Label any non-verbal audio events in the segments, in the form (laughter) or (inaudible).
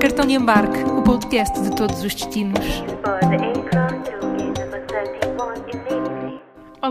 Cartão de embarque, o podcast de todos os destinos.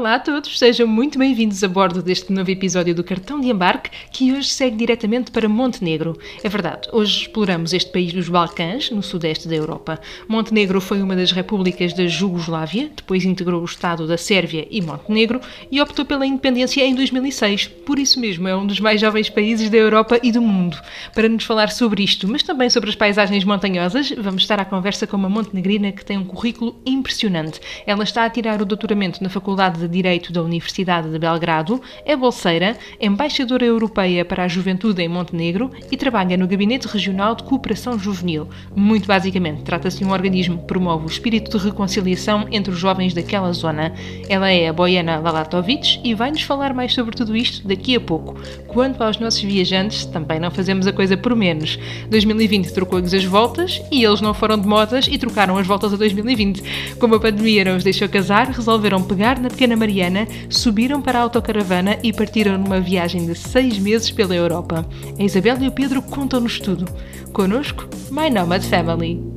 Olá a todos, sejam muito bem-vindos a bordo deste novo episódio do Cartão de Embarque, que hoje segue diretamente para Montenegro. É verdade, hoje exploramos este país dos Balcãs, no sudeste da Europa. Montenegro foi uma das repúblicas da Jugoslávia, depois integrou o Estado da Sérvia e Montenegro e optou pela independência em 2006. Por isso mesmo, é um dos mais jovens países da Europa e do mundo. Para nos falar sobre isto, mas também sobre as paisagens montanhosas, vamos estar à conversa com uma montenegrina que tem um currículo impressionante. Ela está a tirar o doutoramento na Faculdade de Direito da Universidade de Belgrado, é bolseira, embaixadora europeia para a juventude em Montenegro e trabalha no Gabinete Regional de Cooperação Juvenil. Muito basicamente, trata-se de um organismo que promove o espírito de reconciliação entre os jovens daquela zona. Ela é a Boiana Lalatovic e vai-nos falar mais sobre tudo isto daqui a pouco. Quanto aos nossos viajantes, também não fazemos a coisa por menos. 2020 trocou-lhes as voltas e eles não foram de modas e trocaram as voltas a 2020. Como a pandemia não os deixou casar, resolveram pegar na pequena Mariana, subiram para a autocaravana e partiram numa viagem de seis meses pela Europa. A Isabel e o Pedro contam-nos tudo. Connosco, My Nomad Family.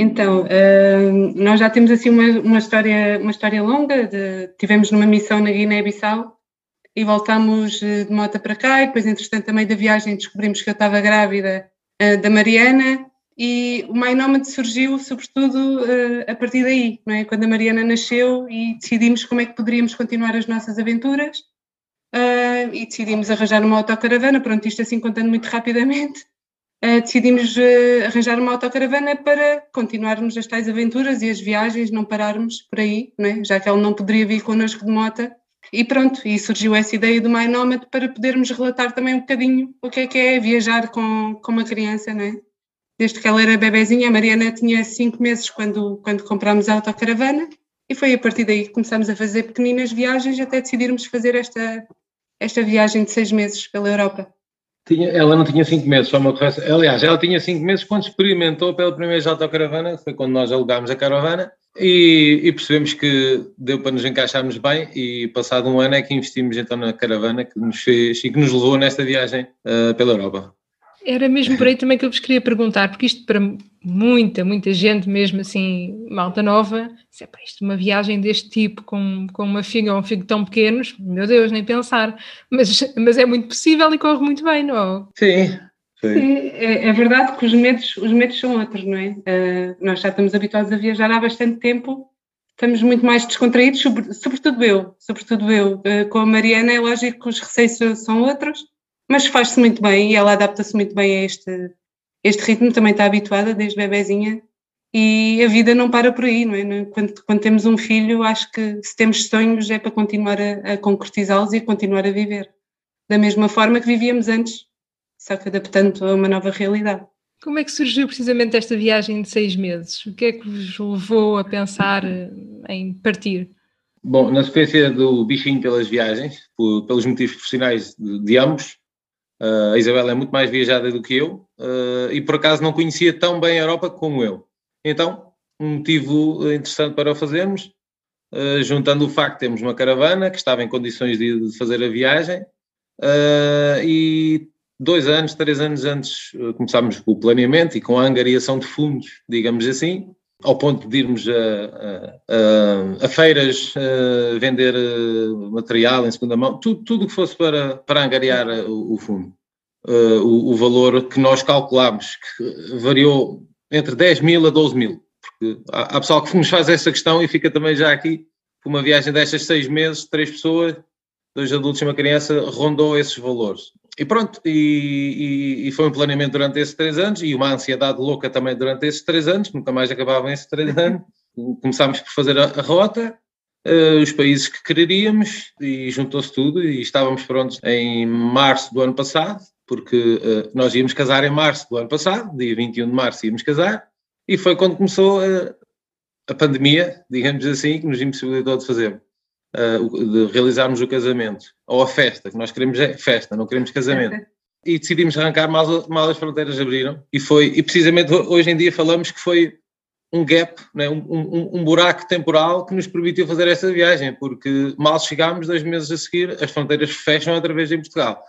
Então, eh, nós já temos assim uma, uma história, uma história longa. De, tivemos numa missão na Guiné-Bissau e voltámos eh, de moto para cá. E depois, entretanto, meio da viagem descobrimos que eu estava grávida eh, da Mariana e o My Nomad surgiu, sobretudo, eh, a partir daí, não é? Quando a Mariana nasceu e decidimos como é que poderíamos continuar as nossas aventuras eh, e decidimos arranjar uma autocaravana. Pronto, isto assim contando muito rapidamente. Uh, decidimos arranjar uma autocaravana para continuarmos as tais aventuras e as viagens, não pararmos por aí, não é? já que ele não poderia vir connosco de moto. E pronto, e surgiu essa ideia do My Nomad para podermos relatar também um bocadinho o que é que é viajar com, com uma criança, não é? Desde que ela era bebezinha, a Mariana tinha cinco meses quando, quando comprámos a autocaravana e foi a partir daí que começámos a fazer pequeninas viagens até decidirmos fazer esta, esta viagem de seis meses pela Europa. Tinha, ela não tinha cinco meses, só uma correção. Aliás, ela tinha cinco meses quando experimentou pela primeira vez a autocaravana, foi quando nós alugámos a caravana e, e, percebemos que deu para nos encaixarmos bem e passado um ano é que investimos então na caravana que nos fez e que nos levou nesta viagem uh, pela Europa. Era mesmo por aí também que eu vos queria perguntar, porque isto para muita, muita gente, mesmo assim, malta nova, se é para isto uma viagem deste tipo, com, com uma figa ou um figo tão pequenos, meu Deus, nem pensar. Mas, mas é muito possível e corre muito bem, não Sim. Sim, Sim é, é, verdade que os medos, os medos são outros, não é? Uh, nós já estamos habituados a viajar há bastante tempo, estamos muito mais descontraídos, sobre, sobretudo eu, sobretudo eu. Uh, com a Mariana é lógico que os receios são outros, mas faz-se muito bem e ela adapta-se muito bem a este, este ritmo, também está habituada desde bebezinha e a vida não para por aí, não é? Quando, quando temos um filho, acho que se temos sonhos é para continuar a, a concretizá-los e continuar a viver da mesma forma que vivíamos antes, só que adaptando a uma nova realidade. Como é que surgiu precisamente esta viagem de seis meses? O que é que vos levou a pensar em partir? Bom, na sequência do bichinho pelas viagens, por, pelos motivos profissionais de, de ambos, Uh, a Isabela é muito mais viajada do que eu uh, e por acaso não conhecia tão bem a Europa como eu. Então, um motivo interessante para o fazermos, uh, juntando o facto de termos uma caravana que estava em condições de, de fazer a viagem e dois anos, três anos antes começámos com o planeamento e com a angariação de fundos, digamos assim, ao ponto de irmos a, a, a, a feiras vender material em segunda mão, tudo, tudo que fosse para, para angariar o, o fundo. Uh, o, o, valor que nós calculámos, que variou entre 10 mil a 12 mil. Porque há, há pessoal que nos faz essa questão e fica também já aqui, por uma viagem destas seis meses, três pessoas, dois adultos e uma criança, rondou esses valores. E pronto, e, e, e, foi um planeamento durante esses três anos e uma ansiedade louca também durante esses três anos, nunca mais acabavam esses três (laughs) anos. Começámos por fazer a, a rota, uh, os países que quereríamos e juntou-se tudo e estávamos prontos em março do ano passado, porque uh, nós íamos casar em março do ano passado, dia 21 de março íamos casar, e foi quando começou uh, a pandemia, digamos assim, que nos impossibilitou de fazer, de realizarmos o casamento, ou a festa, que nós queremos é festa, não queremos casamento. E decidimos arrancar mal, mal as fronteiras abriram, e foi, e precisamente hoje em dia falamos que foi um gap, né, um, um, um, buraco temporal que nos permitiu fazer essa viagem, porque mal chegámos, dois meses a seguir, as fronteiras fecham outra vez em Portugal.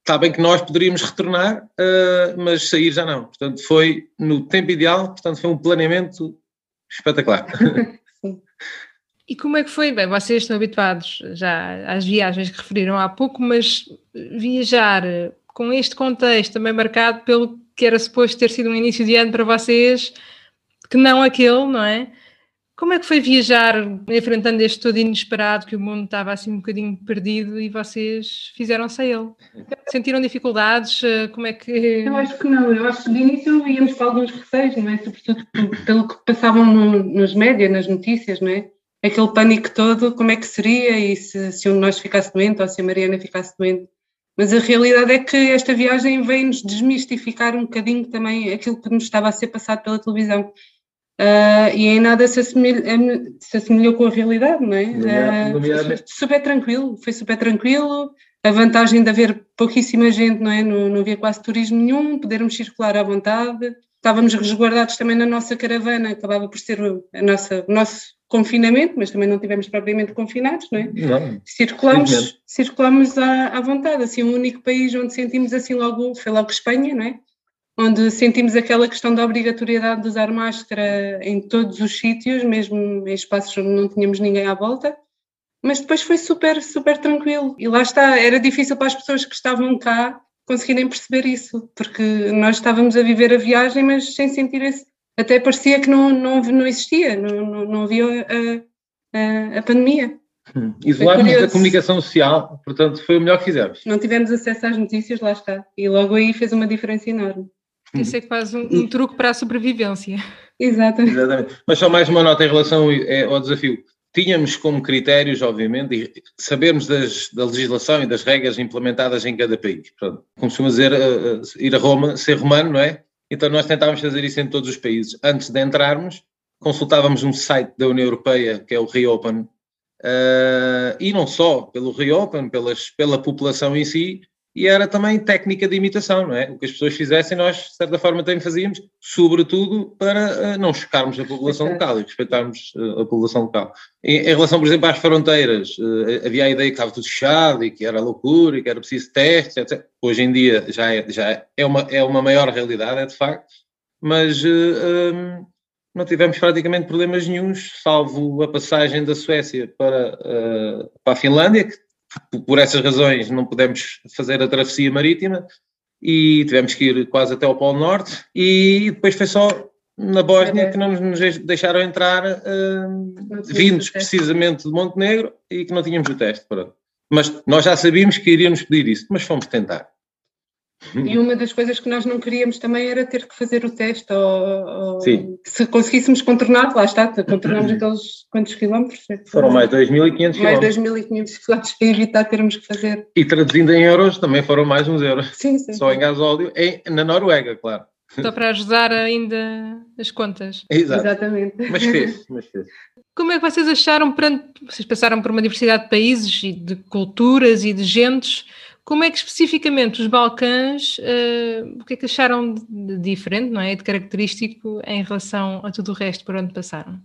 Está bem que nós poderíamos retornar, uh, mas sair já não. Portanto, foi no tempo ideal, portanto, foi um planeamento espetacular. (laughs) E como é que foi? Bem, vocês estão habituados já às viagens que referiram há pouco, mas viajar com este contexto também marcado pelo que era suposto ter sido um início de ano para vocês, que não aquele, não é? Como é que foi viajar enfrentando este todo inesperado que o mundo estava assim um bocadinho perdido e vocês fizeram-se a ele? Sentiram dificuldades? Como é que. Eu acho que não, eu acho que de início íamos com alguns receios, não é? Sobretudo pelo que passavam no, nos médias, nas notícias, não é? Aquele pânico todo, como é que seria e se, se um de nós ficasse doente ou se a Mariana ficasse doente. Mas a realidade é que esta viagem veio-nos desmistificar um bocadinho também aquilo que nos estava a ser passado pela televisão Uh, e em nada se, assemelha, se assemelhou com a realidade, não é? Uh, foi super tranquilo, foi super tranquilo. A vantagem de haver pouquíssima gente, não é? Não, não havia quase turismo nenhum, podermos circular à vontade. Estávamos resguardados também na nossa caravana, acabava por ser a nossa, o nosso confinamento, mas também não tivemos propriamente confinados, não é? Não, circulamos, circulamos à, à vontade. Assim, o único país onde sentimos assim logo foi logo Espanha, não é? onde sentimos aquela questão da obrigatoriedade de usar máscara em todos os sítios, mesmo em espaços onde não tínhamos ninguém à volta. Mas depois foi super, super tranquilo. E lá está, era difícil para as pessoas que estavam cá conseguirem perceber isso, porque nós estávamos a viver a viagem, mas sem sentir esse. Até parecia que não, não, não existia, não, não, não havia a, a, a pandemia. Hum. Isolámos da comunicação social, portanto foi o melhor que fizemos. Não tivemos acesso às notícias, lá está. E logo aí fez uma diferença enorme. Isso é quase um, um truque para a sobrevivência. Exatamente. Exatamente. Mas só mais uma nota em relação é, ao desafio. Tínhamos como critérios, obviamente, sabermos das, da legislação e das regras implementadas em cada país. Portanto, costuma dizer, uh, ir a Roma, ser romano, não é? Então nós tentávamos fazer isso em todos os países. Antes de entrarmos, consultávamos um site da União Europeia, que é o Reopen, uh, e não só pelo Reopen, pelas, pela população em si, e era também técnica de imitação, não é? O que as pessoas fizessem, nós, de certa forma, também fazíamos, sobretudo para uh, não chocarmos a população local e respeitarmos uh, a população local. Em, em, relação, por exemplo, às fronteiras, uh, havia a ideia que estava tudo fechado e que era loucura e que era preciso testes, etc. Hoje em dia já é, já é, uma, é uma maior realidade, é de facto, mas um, não tivemos praticamente problemas nenhums, salvo a passagem da Suécia para, para a Finlândia, que por essas razões não pudemos fazer a travessia marítima e tivemos que ir quase até ao Polo Norte e depois foi só na Bósnia que não nos deixaram entrar uh, vindos precisamente de Montenegro e que não tínhamos o teste. Pronto. Mas nós já sabíamos que iríamos pedir isso, mas fomos tentar. E uma das coisas que nós não queríamos também era ter que fazer o teste, ou, ou se conseguíssemos contornar, lá está, contornamos aqueles quantos quilómetros? Foram mais 2.500 Mais 2.500 quilómetros para evitar termos que fazer. E traduzindo em euros, também foram mais uns euros. Sim, sim. Só em gasóleo, em, na Noruega, claro. Só para ajudar ainda as contas. Exato. Exatamente. Mas fez, mas fez. Como é que vocês acharam, perante, vocês passaram por uma diversidade de países e de culturas e de gentes, como é que especificamente os Balcãs, uh, o que é que acharam de diferente, não é? De característico em relação a tudo o resto por onde passaram?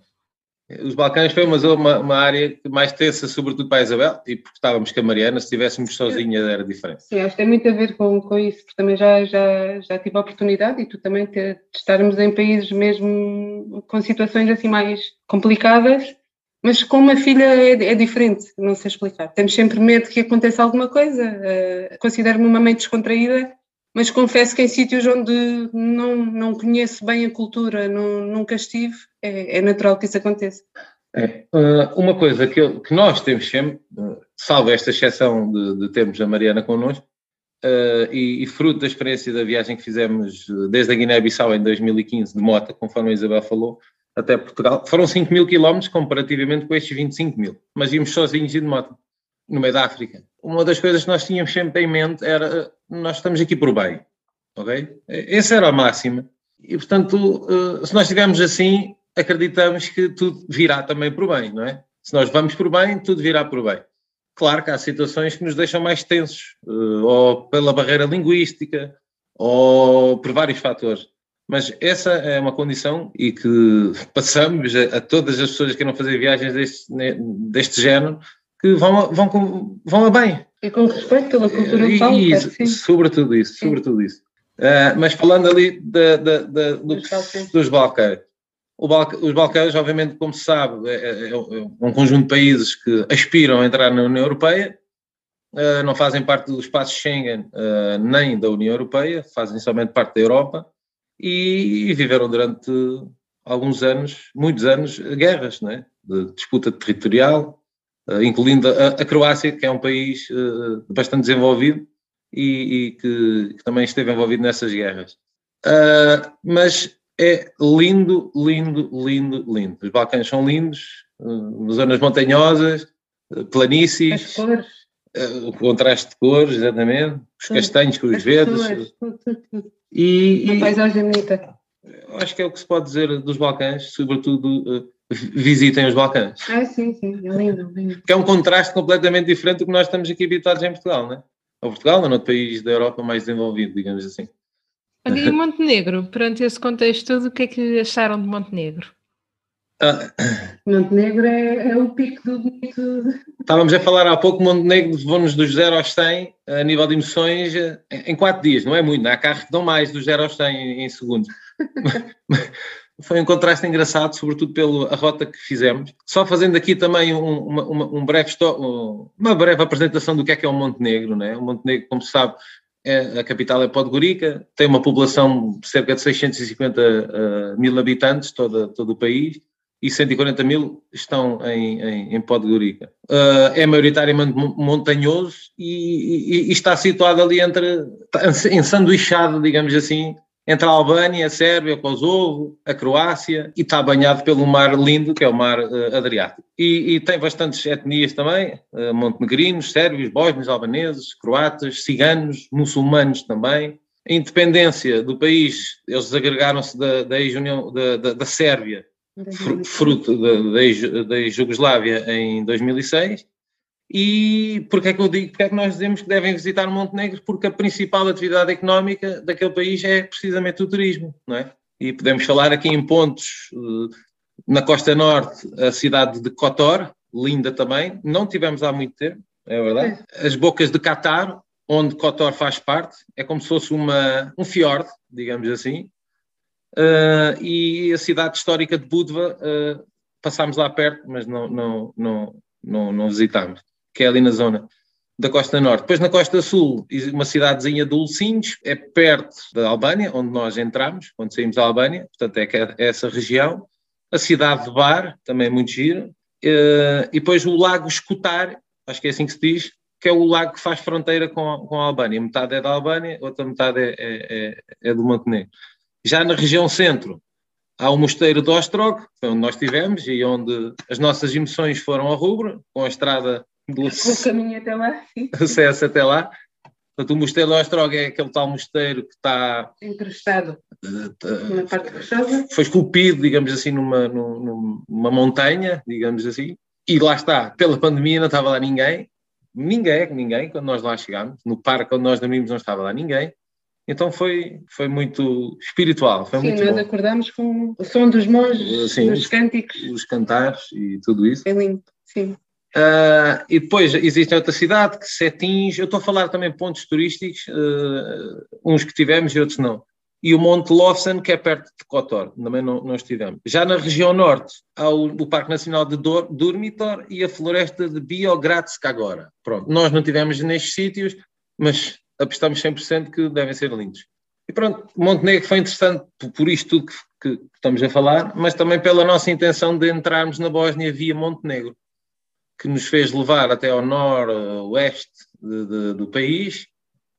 Os Balcãs foi uma, uma, uma área mais tensa, sobretudo para a Isabel, e porque estávamos com a Mariana, se estivéssemos sozinhas era diferente. Sim, acho que tem muito a ver com, com isso, porque também já, já, já tive a oportunidade, e tu também, de estarmos em países mesmo com situações assim mais complicadas, mas com uma filha é, é, diferente, não sei explicar. Temos sempre medo que aconteça alguma coisa. Uh, Considero-me uma mãe descontraída, mas confesso que em sítios onde não, não conheço bem a cultura, não, nunca estive, é, é natural que isso aconteça. É, uh, uma coisa que, eu, que, nós temos sempre, uh, salvo esta exceção de, de termos a Mariana connosco, uh, e, e, fruto da experiência da viagem que fizemos desde a Guiné-Bissau em 2015 de moto, conforme a Isabel falou, até Portugal. Foram 5 mil quilómetros comparativamente com estes 25 mil, mas íamos sozinhos e de moto, no meio da África. Uma das coisas que nós tínhamos sempre em mente era, nós estamos aqui por bem, ok? Essa era a máxima. E, portanto, eh, se nós estivermos assim, acreditamos que tudo virá também por bem, não é? Se nós vamos por bem, tudo virá por bem. Claro que há situações que nos deixam mais tensos, eh, ou pela barreira linguística, ou por vários fatores Mas essa é uma condição e que passamos a, a todas as pessoas que queiram fazer viagens deste, deste género, que vão, vão, vão a bem. E com respeito pela cultura local, e, isso, Sobretudo isso, sim. sobretudo isso. Uh, mas falando ali de, de, de, do, dos Balcãs, Balca, os Balcãs, obviamente, como se sabe, é, é, é, um conjunto de países que aspiram a entrar na União Europeia, uh, não fazem parte do espaço Schengen uh, nem da União Europeia, fazem somente parte da Europa e, viveram durante alguns anos, muitos anos, guerras, é? de disputa territorial, uh, incluindo a, a, Croácia, que é um país bastante desenvolvido e, e que, que, também esteve envolvido nessas guerras. mas é lindo, lindo, lindo, lindo. Os Balcãs são lindos, zonas montanhosas, planícies. As cores o contraste de cores, exatamente, os castanhos com os verdes. E, Uma paisagem bonita. Acho que é o que se pode dizer dos Balcãs, sobretudo uh, visitem os Balcãs. Ah, sim, sim, é lindo, lindo. Que é um contraste completamente diferente do que nós estamos aqui habituados em Portugal, não é? Ou Portugal, ou outro país da Europa mais desenvolvido, digamos assim. E Montenegro, perante esse contexto todo, o que é que acharam de Montenegro? Ah. Montenegro é, é, o pico do bonito. Estávamos a falar há pouco, Montenegro levou-nos dos 0 aos 100 a nível de emoções em 4 dias, não é muito, há carros que dão mais dos 0 aos 100 em, em segundos. (laughs) Foi um contraste engraçado, sobretudo pela rota que fizemos. Só fazendo aqui também um, uma, um breve uma breve apresentação do que é que é o Montenegro. Né? O Montenegro, como se sabe, é, a capital é Podgorica, tem uma população de cerca de 650 uh, mil habitantes, todo, todo o país e 140 mil estão em, em, em Podgorica. Uh, é maioritariamente montanhoso e, e, e, está situado ali entre, ensanduichado, digamos assim, entre a Albânia, a Sérvia, Kosovo, a Croácia e está banhado pelo mar lindo, que é o mar uh, Adriático. E, e, tem bastantes etnias também, uh, montenegrinos, sérvios, bósnios, albaneses, croatas, ciganos, muçulmanos também. A independência do país, eles desagregaram-se da, da, da, da, da Sérvia fruto da, da Jugoslávia em 2006. E porquê é que eu digo, porque é que nós dizemos que devem visitar Montenegro? Porque a principal atividade económica daquele país é precisamente o turismo, não é? E podemos falar aqui em pontos, eh, na costa norte, a cidade de Kotor, linda também, não tivemos há muito tempo, é verdade. As bocas de Qatar, onde Kotor faz parte, é como se fosse uma, um fiord, digamos assim, Uh, e a cidade histórica de Budva uh, passámos lá perto, mas não, não, não, não, não visitámos, que é ali na zona da costa norte. Depois na costa sul, uma cidadezinha de Ulcinhos, é perto da Albânia, onde nós entramos, quando saímos da Albânia, portanto é, é essa região. A cidade de Bar, também é muito gira. Uh, e depois o lago Escutar, acho que é assim que se diz, que é o lago que faz fronteira com a, com a Albânia. Metade é da Albânia, outra metade é, é, é, é do Montenegro. Já na região centro, há o Mosteiro de Ostrog, onde nós estivemos e onde as nossas emoções foram ao rubro, com a estrada do o caminho até lá. acesso (laughs) até lá. Portanto, o Mosteiro de Ostrog é aquele tal mosteiro que está encrustado uh, na parte rochosa. Foi esculpido, digamos assim, numa, numa montanha, digamos assim. E lá está, pela pandemia não estava lá ninguém, ninguém, ninguém, quando nós lá chegámos. No parque onde nós dormimos não estava lá ninguém. Então foi, foi muito espiritual. Foi Sim, muito nós bom. acordamos com o som dos monges, Sim, dos cânticos. Os cantares e tudo isso. É lindo, sim. Uh, e depois existe outra cidade, que Setins, eu estou a falar também de pontos turísticos, uh, uns que tivemos e outros não. E o Monte Lofsen, que é perto de Kotor, também não, não estivemos. Já na região norte, há o, o Parque Nacional de Durmitor e a floresta de Biogradsk agora. Pronto, nós não tivemos nestes sítios, mas apostamos 100% que devem ser lindos. E pronto, Montenegro foi interessante por isto tudo que, que, estamos a falar, mas também pela nossa intenção de entrarmos na Bósnia via Montenegro, que nos fez levar até ao noroeste do país,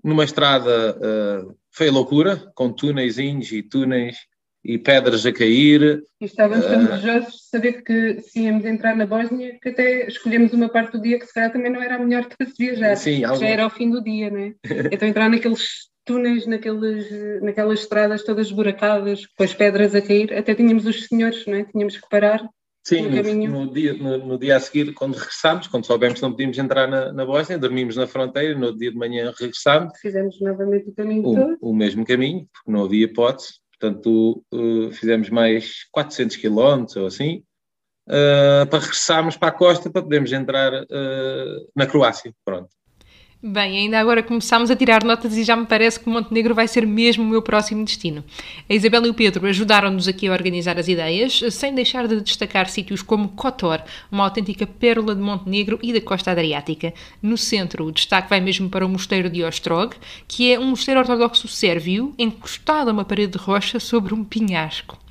numa estrada, uh, loucura, com túneis e túneis e pedras a cair. E estávamos tão uh, desejosos de saber que se íamos entrar na Bósnia, que até escolhemos uma parte do dia que se calhar também não era a melhor para se viajar. Sim, Já era ao fim do dia, não é? então entrar naqueles túneis, naqueles, naquelas estradas todas buracadas, com as pedras a cair, até tínhamos os senhores, não é? Tínhamos que parar. Sim, no, no, dia, no, no, dia a seguir, quando regressámos, quando soubemos que não podíamos entrar na, na Bósnia, dormimos na fronteira, no dia de manhã regressámos. Fizemos novamente o caminho o, todo. O mesmo caminho, porque não havia hipótese Portanto, uh, fizemos mais 400 quilómetros ou assim, uh, para regressarmos para a costa para podermos entrar uh, na Croácia. Pronto. Bem, ainda agora começámos a tirar notas e já me parece que Montenegro vai ser mesmo o meu próximo destino. A Isabel e o Pedro ajudaram-nos aqui a organizar as ideias, sem deixar de destacar sítios como Kotor, uma autêntica pérola de Montenegro e da costa adriática. No centro, o destaque vai mesmo para o mosteiro de Ostrog, que é um mosteiro ortodoxo sérvio encostado a uma parede de rocha sobre um penhasco.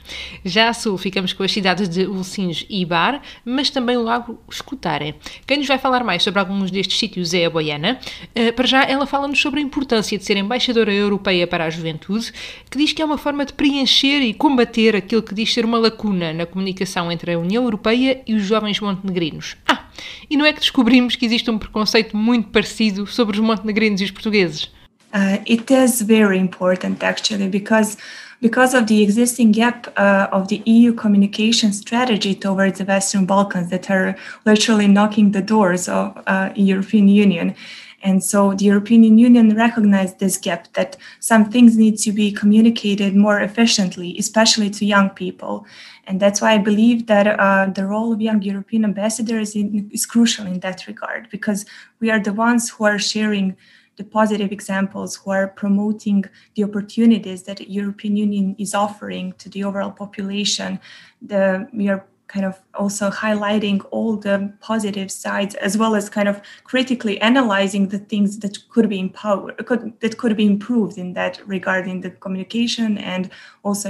Já a sul ficamos com as cidades de Ulcinj e Bar, mas também o lago Escutare. Quem nos vai falar mais sobre alguns destes sítios é a Boiana. Uh, para já, ela fala-nos sobre a importância de ser embaixadora europeia para a juventude, que diz que é uma forma de preencher e combater aquilo que diz ser uma lacuna na comunicação entre a União Europeia e os jovens montenegrinos. Ah, e não é que descobrimos que existe um preconceito muito parecido sobre os montenegrinos e os portugueses? Uh, it is very important actually because because of the existing gap uh, of the EU communication strategy towards the Western Balkans that are literally knocking the doors of uh, European Union. And so the European Union recognized this gap that some things need to be communicated more efficiently, especially to young people. And that's why I believe that uh, the role of young European ambassadors is, is crucial in that regard, because we are the ones who are sharing the positive examples who are promoting the opportunities that the European Union is offering to the overall population. The, we are kind of also highlighting all the positive sides as well as kind of critically analyzing the things that could be empowered could, that could be improved in that regarding the communication and also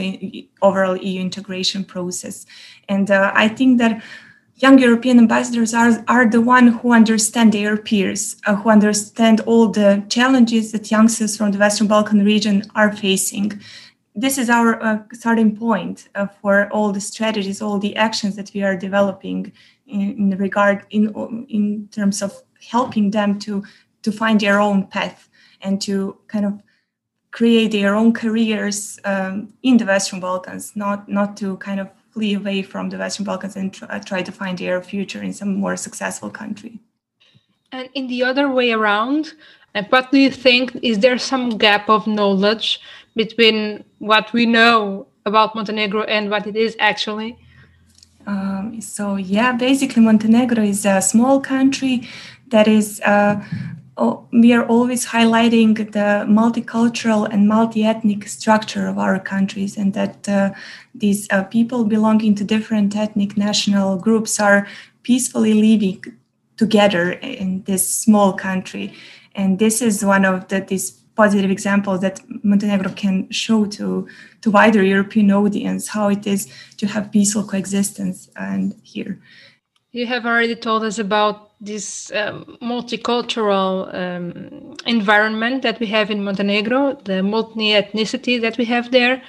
overall eu integration process and uh, i think that young European ambassadors are, are the one who understand their peers, uh, who understand all the challenges that youngsters from the Western Balkan region are facing. This is our uh, starting point uh, for all the strategies, all the actions that we are developing in, in regard in in terms of helping them to to find their own path and to kind of create their own careers um, in the Western Balkans, not not to kind of flee away from the Western Balkans and try, try to find their future in some more successful country. And in the other way around, and what do you think? Is there some gap of knowledge between what we know about Montenegro and what it is actually? Um, so yeah, basically Montenegro is a small country that is uh, we are always highlighting the multicultural and multi-ethnic structure of our countries and that uh, these uh, people belonging to different ethnic national groups are peacefully living together in this small country. And this is one of the these positive examples that montenegro can show to to wider european audience how it is to have peaceful coexistence and here you have already told us about this um, multicultural um, environment that we have in Montenegro, the multi ethnicity that we have there.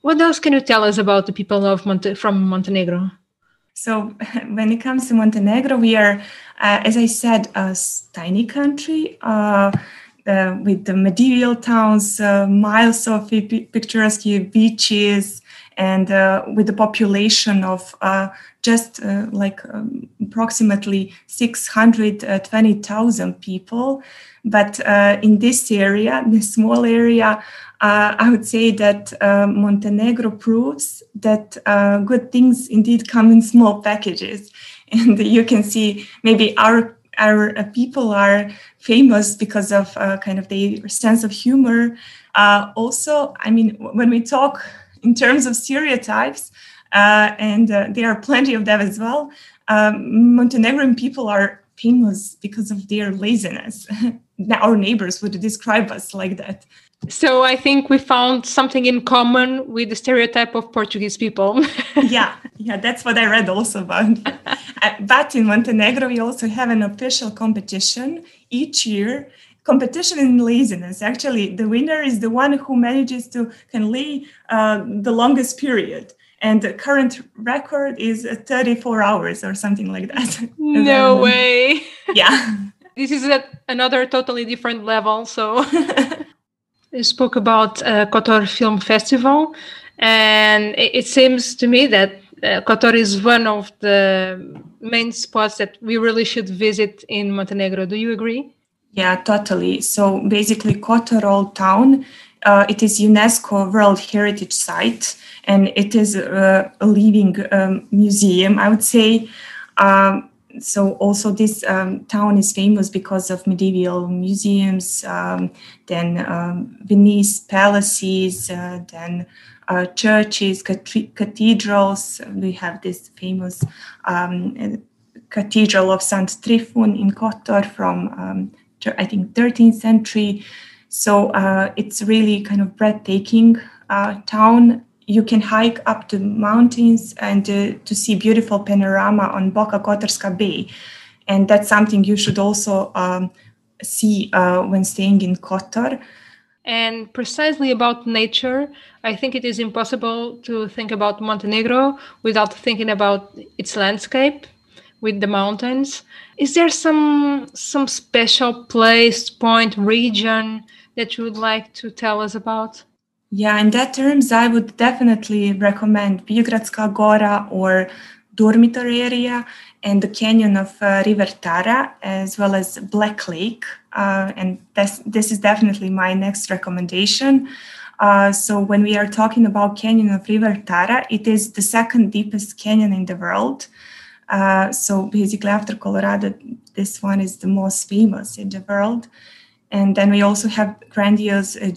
What else can you tell us about the people of Monte- from Montenegro? So, (laughs) when it comes to Montenegro, we are, uh, as I said, a tiny country. Uh, uh, with the medieval towns, uh, miles of picturesque beaches, and uh, with a population of uh, just uh, like um, approximately 620,000 people. But uh, in this area, this small area, uh, I would say that uh, Montenegro proves that good things indeed come in small packages. (laughs) And you can see maybe our our people are famous because of kind of their sense of humor. also, I mean, when we talk in terms of stereotypes, uh, and uh, there are plenty of them as well. Um, Montenegrin people are famous because of their laziness. (laughs) Our neighbors would describe us like that. So I think we found something in common with the stereotype of Portuguese people. (laughs) yeah, yeah, that's what I read also about. (laughs) Uh, but in Montenegro, we also have an official competition each year competition in laziness. Actually, the winner is the one who manages to can lay uh, the longest period. And the current record is 34 hours or something like that. (laughs) No way. Yeah. (laughs) this is at another totally different level. So, (laughs) you spoke about uh, Kotor Film Festival, and it, it seems to me that uh, Kotor is one of the main spots that we really should visit in Montenegro. Do you agree? Yeah, totally. So basically, Kotor Town uh, it is UNESCO World Heritage Site, and it is a, a living um, museum. I would say. Um, so also this um, town is famous because of medieval museums, um, then um, Venice palaces, uh, then uh, churches, cathedrals. We have this famous um, cathedral of St. Trifun in Kotor from, I think, 13th century. So uh, it's really kind of breathtaking uh, town you can hike up to mountains and uh, to see beautiful panorama on Boka Kotorska Bay. And that's something you should also um, see uh, when staying in Kotor. And precisely about nature, I think it is impossible to think about Montenegro without thinking about its landscape with the mountains. Is there some some special place, point, region that you would like to tell us about? Yeah, in that terms, I would definitely recommend Biogradska Gora or dormitory area and the canyon of uh, River Tara, as well as Black Lake. Uh, and this, this is definitely my next recommendation. Uh, so when we are talking about canyon of River Tara, it is the second deepest canyon in the world. Uh, so basically, after Colorado, this one is the most famous in the world. And then we also have grandiose uh,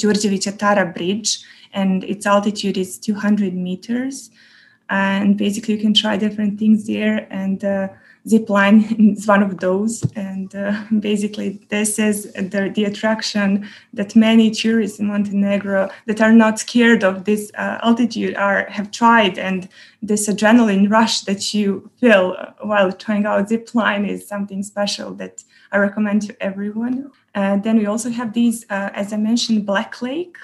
Tara Bridge, and its altitude is 200 meters. And basically, you can try different things there. And uh, zip line (laughs) is one of those. And uh, (laughs) basically, this is the, the attraction that many tourists in Montenegro that are not scared of this uh, altitude are have tried. And this adrenaline rush that you feel while trying out zip line is something special that I recommend to everyone. Uh, then we also have these, uh, as I mentioned, Black Lake.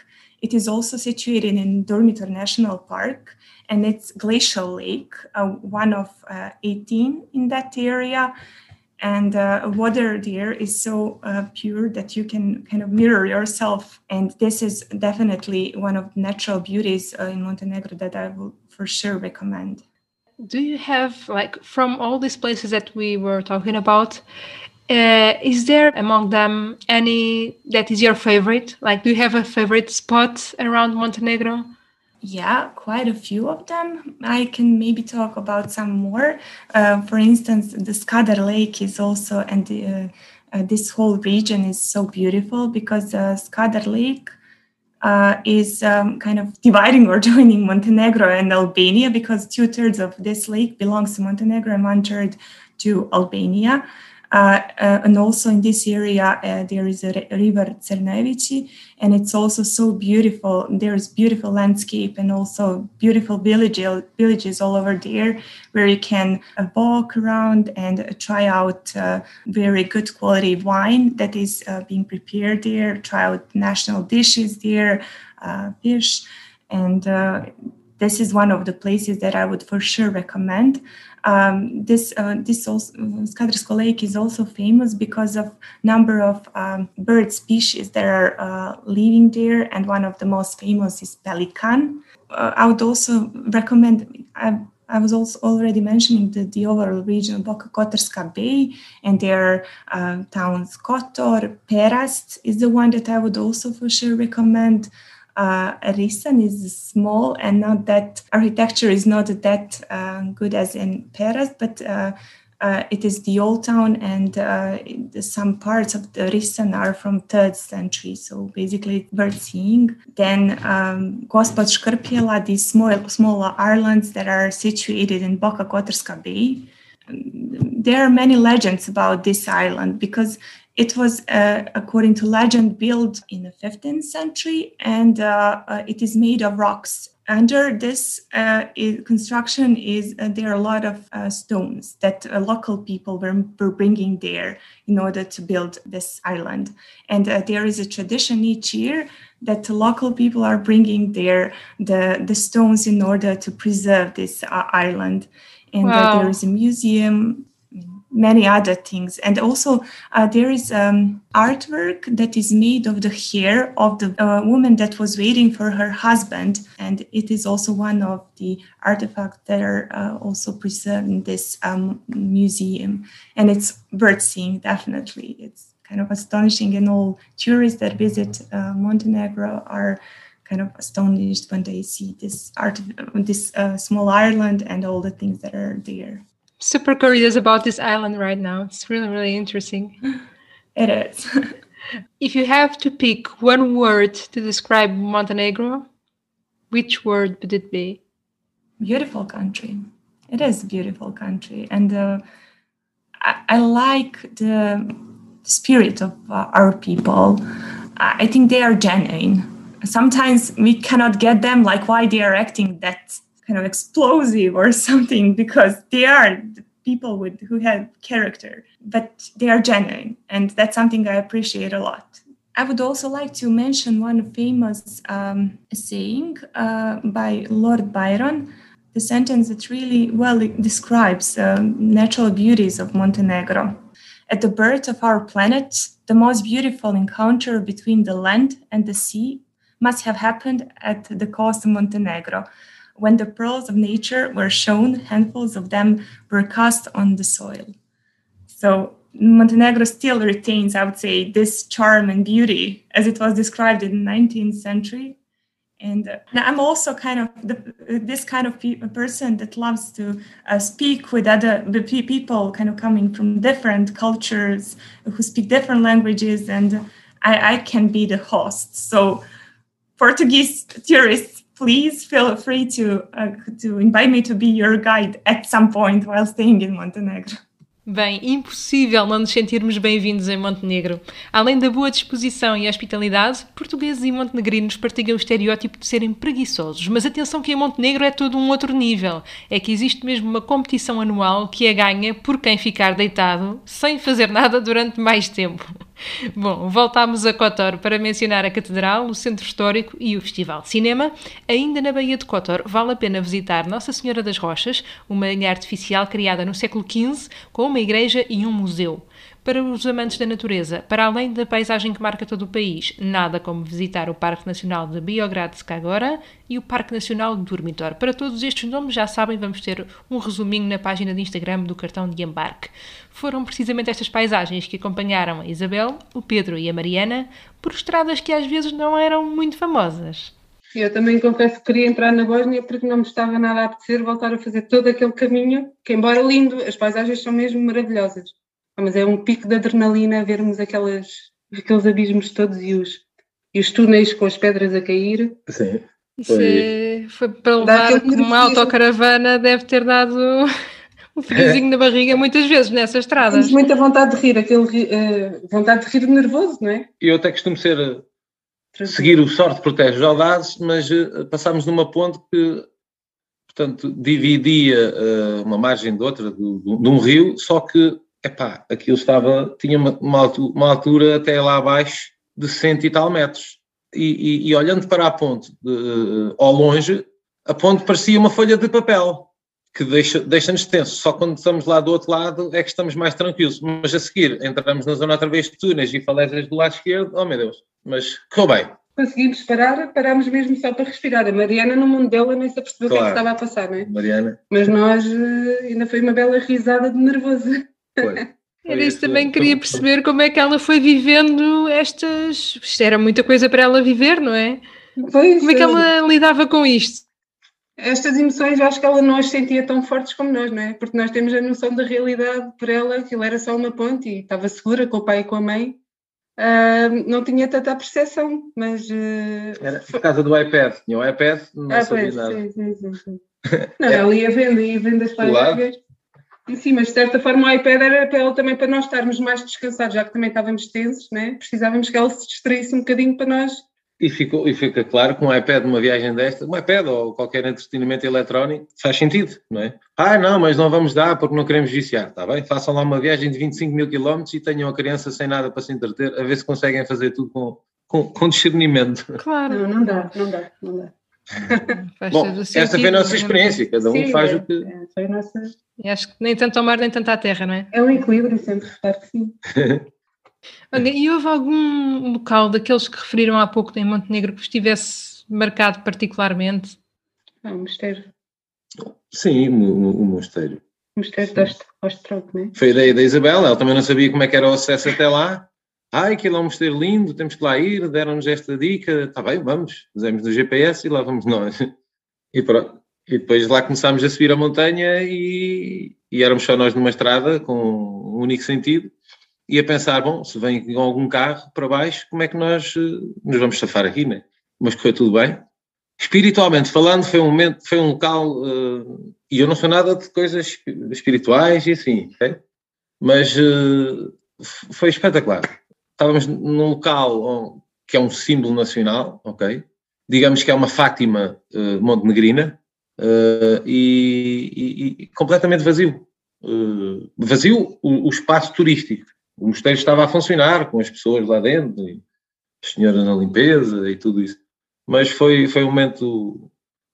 It is also situated in Dormitor National Park, and it's Glacial Lake, uh, one of uh, 18 in that area. And uh, water there is so uh, pure that you can kind of mirror yourself. And this is definitely one of the natural beauties in Montenegro that I will for sure recommend. Do you have, like, from all these places that we were talking about, uh, is there among them any that is your favorite? Like, do you have a favorite spot around Montenegro? Yeah, quite a few of them. I can maybe talk about some more. Uh, for instance, the Skadar Lake is also, and uh, uh this whole region is so beautiful because uh, Skadar Lake uh, is um, kind of dividing or (laughs) joining Montenegro and Albania because two thirds of this lake belongs to Montenegro and one third to Albania. Uh, uh, and also in this area, uh, there is a river Cernevici, and it's also so beautiful. There is beautiful landscape and also beautiful villages, villages all over there where you can walk around and try out very good quality wine that is being prepared there, try out national dishes there, fish, and this is one of the places that I would for sure recommend. Um, this uh, this also, Skadarsko Lake is also famous because of number of um, bird species that are uh, living there, and one of the most famous is pelican. Uh, I would also recommend. I, I was also already mentioning the, the overall region of Boka Kotorska Bay and their uh, towns Kotor, Perast is the one that I would also for sure recommend uh, is small and not that architecture is not that uh, good as in Paris, but uh, uh, it is the old town and uh, some parts of the Risan are from third century. So basically worth seeing. Then um, Gospod these small, smaller islands that are situated in Boka Kotorska Bay. There are many legends about this island because it was, uh, according to legend, built in the 15th century and uh, uh, it is made of rocks. Under this uh, construction is uh, there are a lot of uh, stones that local people were, were bringing there in order to build this island. And there is a tradition each year that the local people are bringing there the, the stones in order to preserve this island. And wow. there is a museum many other things. And also, uh, there is um, artwork that is made of the hair of the uh, woman that was waiting for her husband. And it is also one of the artifacts that are uh, also preserved in this um, museum. And it's worth seeing, definitely. It's kind of astonishing, and all tourists that visit uh, Montenegro are kind of astonished when they see this art, this uh, small island, and all the things that are there. Super curious about this island right now. It's really, really interesting. (laughs) It is. (laughs) if you have to pick one word to describe Montenegro, which word would it be? Beautiful country. It is a beautiful country, and uh, I, I, like the spirit of uh, our people. I think they are genuine. Sometimes we cannot get them, like why they are acting that kind of explosive or (laughs) something, because they are people with who have character, but they are genuine, and that's something I appreciate a lot. I would also like to mention one famous um, saying uh, by Lord Byron, the sentence that really well describes uh, natural beauties of Montenegro. At the birth of our planet, the most beautiful encounter between the land and the sea must have happened at the coast of Montenegro, when the pearls of nature were shown, handfuls of them were cast on the soil. So Montenegro still retains, I would say, this charm and beauty as it was described in the 19th century. And uh, I'm also kind of the, this kind of pe- person that loves to uh, speak with other people, kind of coming from different cultures who speak different languages, and I, I can be the host. So, Portuguese tourists please feel free to uh, to invite me to be your guide at some point while staying in Montenegro. Bem, impossível não nos sentirmos bem-vindos em Montenegro. Além da boa disposição e hospitalidade, portugueses e montenegrinos partilham o estereótipo de serem preguiçosos. Mas atenção que em Montenegro é todo um outro nível. É que existe mesmo uma competição anual que é ganha por quem ficar deitado sem fazer nada durante mais tempo. (laughs) Bom, voltámos a Kotor para mencionar a Catedral, o Centro Histórico e o Festival de Cinema. Ainda na Baía de Kotor, vale a pena visitar Nossa Senhora das Rochas, uma ilha artificial criada no século XV, com uma igreja e um museu. Para os amantes da natureza, para além da paisagem que marca todo o país, nada como visitar o Parque Nacional de Biogradska agora e o Parque Nacional de Dormitor. Para todos estes nomes, já sabem, vamos ter um resuminho na página de Instagram do cartão de embarque. Foram precisamente estas paisagens que acompanharam a Isabel, o Pedro e a Mariana por estradas que às vezes não eram muito famosas. Eu também confesso que queria entrar na Bósnia porque não me estava nada a apetecer voltar a fazer todo aquele caminho, que embora lindo, as paisagens são mesmo maravilhosas. Mas é um pico de adrenalina vermos aquelas, aqueles abismos todos e os, e os túneis com as pedras a cair. Sim. Foi, é, foi para levar uma autocaravana, deve ter dado (laughs) um friozinho na barriga muitas vezes nessas estradas. Temos muita vontade de rir, aquele uh, vontade de rir nervoso, não é? Eu até costumo ser uh, seguir o sorte protege os audazes, mas uh, passámos numa ponte que portanto dividia uma margem de outra de, de um rio, só que epá, aquilo estava, tinha uma, uma altura até lá abaixo de cento e tal metros. E, e, e olhando para a ponte de, ao longe, a ponte parecia uma folha de papel que deixa-nos deixa tensos. Só quando estamos lá do outro lado é que estamos mais tranquilos. Mas a seguir entramos na zona outra vez de túneis e falésias do lado esquerdo, oh meu Deus, mas correu bem. Conseguimos parar, parámos mesmo só para respirar. A Mariana, no mundo dela, nem se apercebeu claro. o que, é que estava a passar, não é? Mariana. Mas nós eh, ainda foi uma bela risada de nervoso. (laughs) Foi. Era isso também queria perceber como é que ela foi vivendo estas. Isto era muita coisa para ela viver, não é? Pois, como é que ela lidava com isto? Estas emoções acho que ela não as sentia tão fortes como nós, não é? Porque nós temos a noção da realidade para ela, aquilo era só uma ponte e estava segura com o pai e com a mãe. Uh, não tinha tanta percepção, mas. Uh, era por causa do iPad. Tinha o iPad, não ah, sabia pois, nada. Sim, sim, sim, sim. (laughs) Não, é. ela ia vendo, ia vendo as páginas. Sim, mas de certa forma o iPad era para ela também para nós estarmos mais descansados, já que também estávamos tensos, né? precisávamos que ela se distraísse um bocadinho para nós. E, ficou, e fica claro que um iPad numa viagem desta, um iPad ou qualquer entretenimento eletrónico, faz sentido, não é? Ah, não, mas não vamos dar porque não queremos viciar, está bem? Façam lá uma viagem de 25 mil quilómetros e tenham a criança sem nada para se entreter, a ver se conseguem fazer tudo com, com, com discernimento. Claro. Não, não dá, não dá, não dá. (laughs) Bom, esta foi a nossa experiência, cada um Sim, faz é, o que. É, foi a nossa... E acho que nem tanto ao mar nem tanto à terra, não é? É um equilíbrio, sempre que sim. (laughs) Olha, e houve algum local daqueles que referiram há pouco em Montenegro que vos tivesse marcado particularmente? Ah, o mosteiro. Sim, o, o mosteiro. O mosteiro de Ostrog, não é? Foi a ideia da Isabel, ela também não sabia como é que era o acesso até lá Ai, um mosteiro lindo, temos que lá ir, deram-nos esta dica, está bem, vamos, fizemos no GPS e lá vamos nós. E pronto. E depois lá começámos a subir a montanha e, e éramos só nós numa estrada com um único sentido e a pensar, bom, se vem algum carro para baixo, como é que nós uh, nos vamos safar aqui, né? Mas correu tudo bem. Espiritualmente falando, foi um momento, foi um local, uh, e eu não sou nada de coisas espirituais e assim, okay? mas uh, foi espetacular estávamos num local que é um símbolo nacional, ok? Digamos que é uma Fátima uh, montenegrina uh, e, e, e, completamente vazio. Uh, vazio o, o, espaço turístico. O mosteiro estava a funcionar com as pessoas lá dentro, e a senhora na limpeza e tudo isso. Mas foi, foi um momento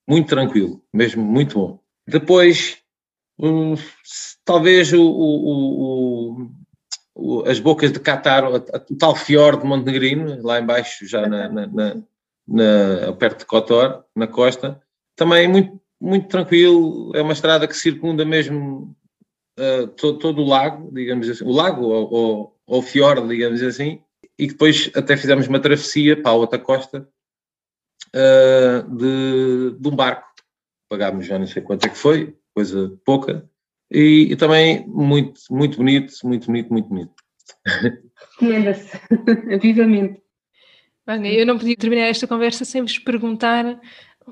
muito tranquilo, mesmo muito bom. Depois, talvez o, o, as bocas de Qatar, o tal fiord de Montenegrino, lá embaixo, já na, na, na, na, perto de Kotor, na costa, também muito, muito tranquilo, é uma estrada que circunda mesmo uh, todo, todo, o lago, digamos assim, o lago ou, ou, ou o fiord, digamos assim, e depois até fizemos uma travessia para a outra costa uh, de, de um barco. Pagámos já não sei quanto é que foi, coisa pouca, e, e, também muito, muito bonito, muito bonito, muito bonito. Recomenda-se, (laughs) vivamente. Bem, eu não podia terminar esta conversa sem vos perguntar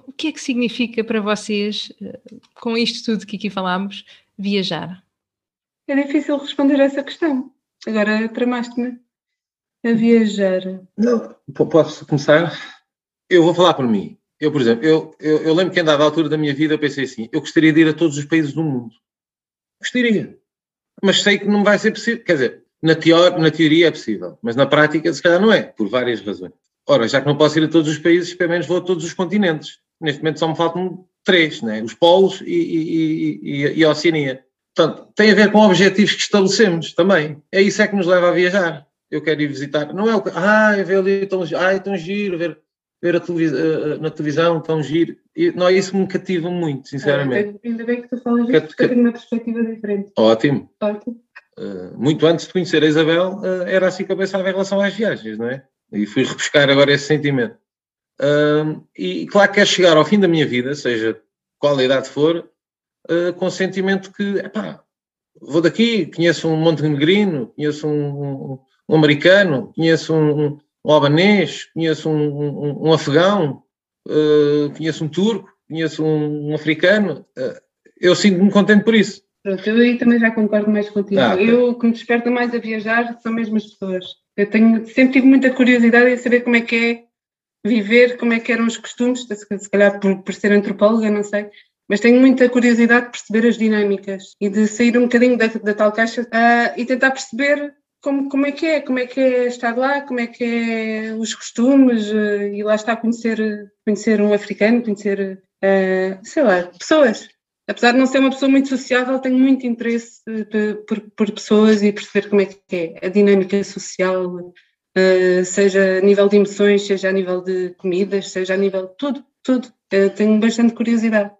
o que é que significa para vocês, eh, com isto tudo que aqui falámos, viajar? É difícil responder a essa questão. Agora tramaste-me a viajar. Não, posso começar? Eu vou falar por mim. Eu, por exemplo, eu, eu, eu lembro que em dada altura da minha vida eu pensei assim, eu gostaria de ir a todos os países do mundo. Gostaria. Mas sei que não vai ser possível. Quer dizer, na, teor, na teoria é possível, mas na prática se calhar não é, por várias razões. Ora, já que não posso ir a todos os países, pelo menos vou a todos os continentes. Neste momento só me faltam três, né? os polos e, e, e, e a Oceania. Portanto, tem a ver com objetivos que estabelecemos também. É isso é que nos leva a viajar. Eu quero ir visitar. Não é o que. Ah, ver ali tão, ah, tão giro, ver ver televisão, eh, eh, na televisão tão giro. E, não, isso me cativa muito, sinceramente. ainda bem que tu falas isso, porque eu tenho uma perspectiva diferente. Ótimo. Ótimo. Uh, muito antes de conhecer a Isabel, uh, era assim que eu pensava em relação às viagens, não é? E fui repescar agora esse sentimento. Uh, e claro que quero chegar ao fim da minha vida, seja qual a idade for, com o sentimento que, epá, vou daqui, conheço um montenegrino, conheço um, um, um americano, conheço um, um albanês, conheço um, um, um afegão, uh, conheço um turco, conheço um, um africano. Uh, eu sinto-me contente por isso. Pronto, eu aí também já concordo mais contigo. Ah, eu, o que me desperta mais a viajar são mesmo as pessoas. Eu tenho, sempre tive muita curiosidade em saber como é que é viver, como é que eram os costumes, se calhar por, por ser antropóloga, não sei, mas tenho muita curiosidade de perceber as dinâmicas e de sair um bocadinho da, da tal caixa uh, e tentar perceber como, como é que é, como é que é estar lá, como é que é os costumes, uh, e lá está conhecer, conhecer um africano, conhecer, uh, sei lá, pessoas. Apesar de não ser uma pessoa muito sociável, tenho muito interesse por, por, por pessoas e perceber como é que é a dinâmica social, uh, seja a nível de emoções, seja a nível de comidas, seja a nível de tudo, tudo. tenho bastante curiosidade.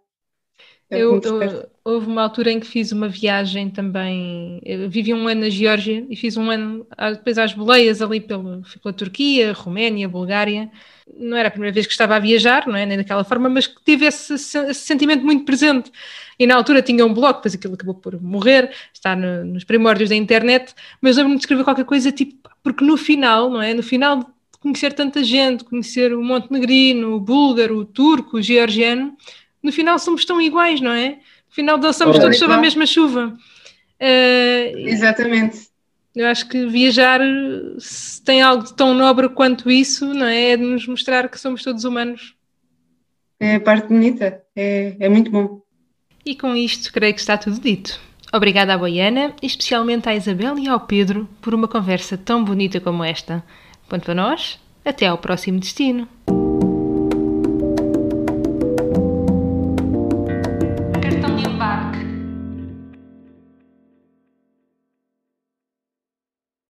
É eu, eu, houve uma altura em que fiz uma viagem também. Eu vivi um ano na Geórgia e fiz um ano depois às boleias ali pela, pela Turquia, Roménia, Bulgária. Não era a primeira vez que estava a viajar, não é? Nem daquela forma, mas que tive esse, esse sentimento muito presente. E na altura tinha um blog, depois aquilo acabou por morrer, está no, nos primórdios da internet, mas lembro-me de escrever qualquer coisa tipo, porque no final, não é? No final de conhecer tanta gente, conhecer o montenegrino, o búlgaro, o turco, o georgiano no final somos tão iguais, não é? No final dançamos todos sob a mesma chuva. Uh, Exatamente. Eu acho que viajar se tem algo de tão nobre quanto isso, não é? É de nos mostrar que somos todos humanos. É a parte bonita, é, é muito bom. E com isto creio que está tudo dito. Obrigada à Boiana, e especialmente à Isabel e ao Pedro por uma conversa tão bonita como esta. Quanto a nós, até ao próximo destino.